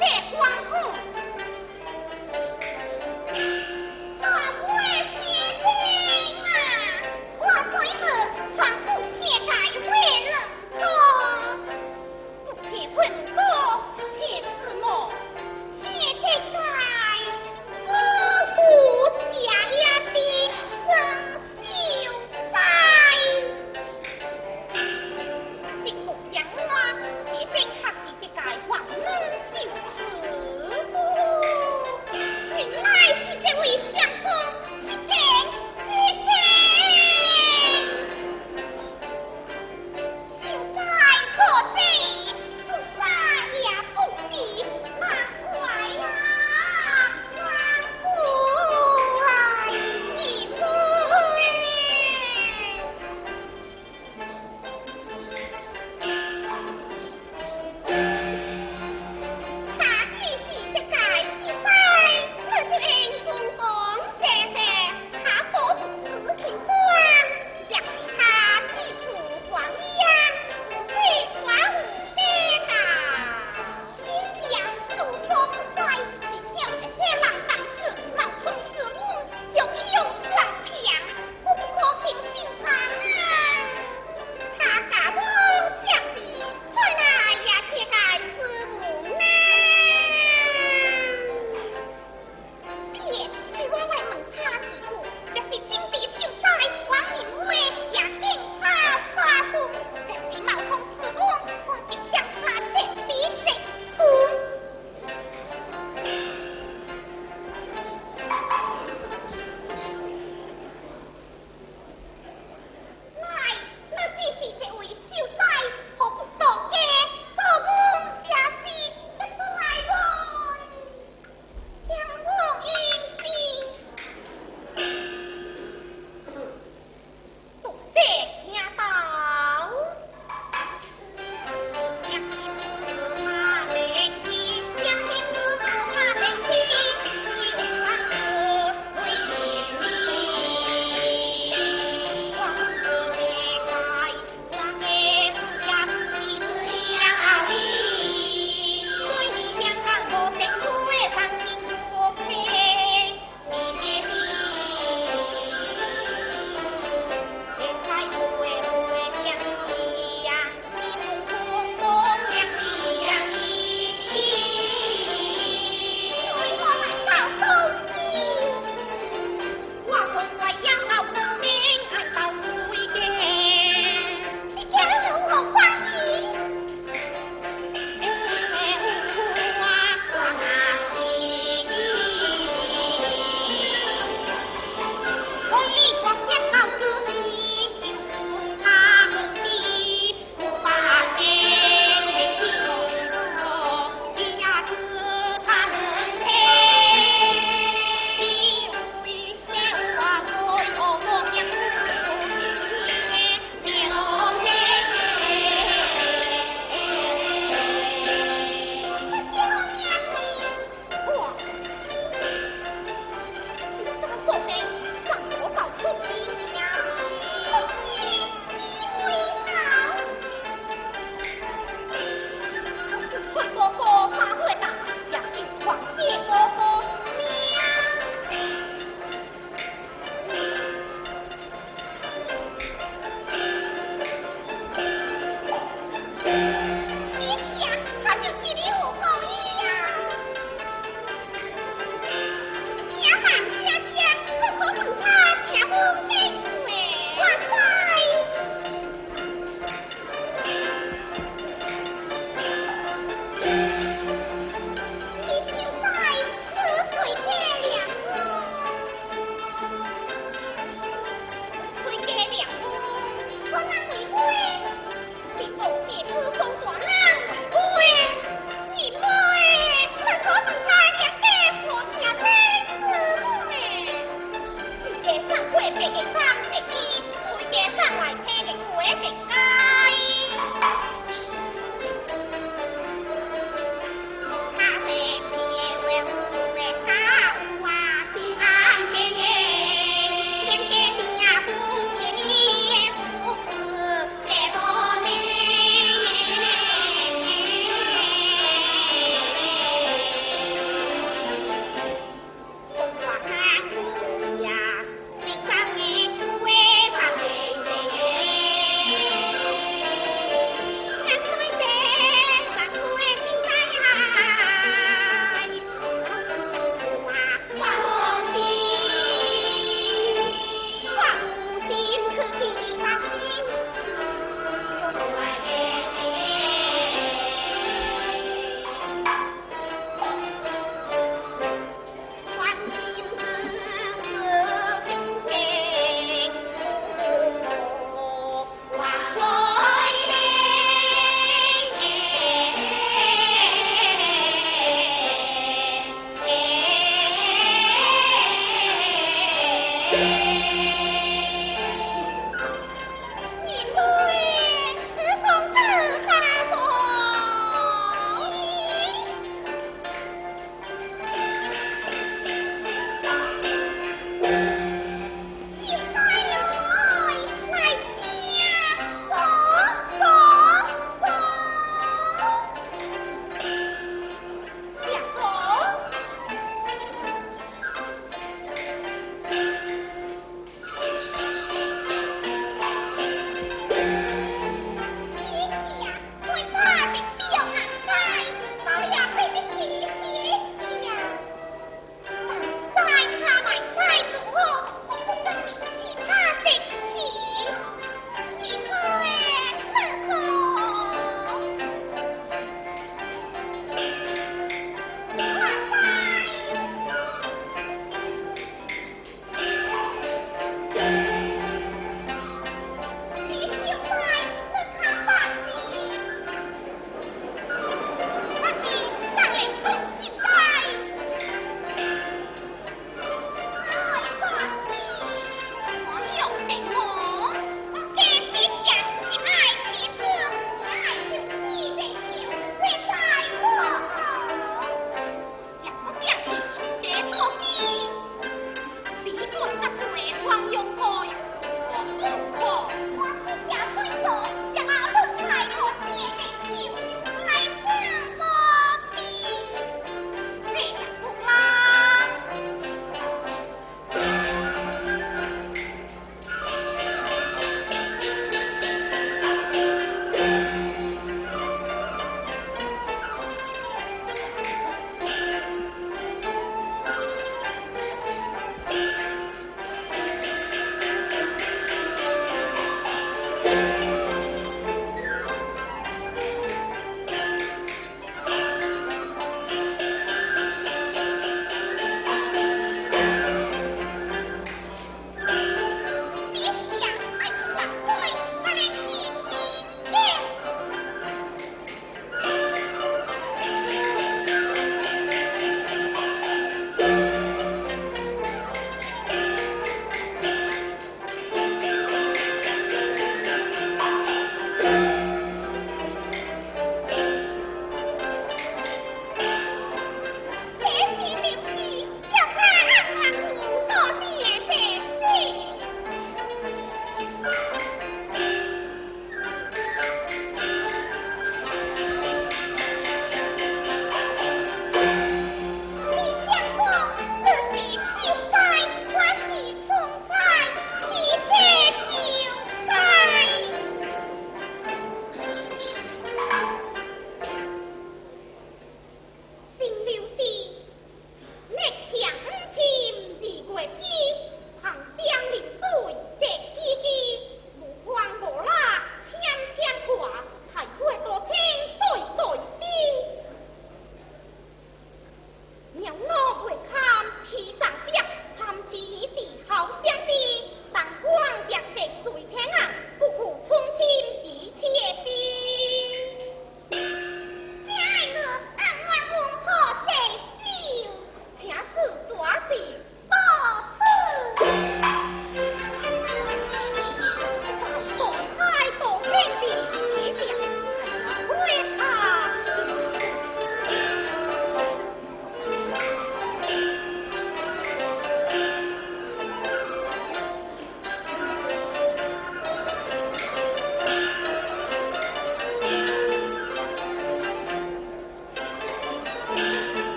这光。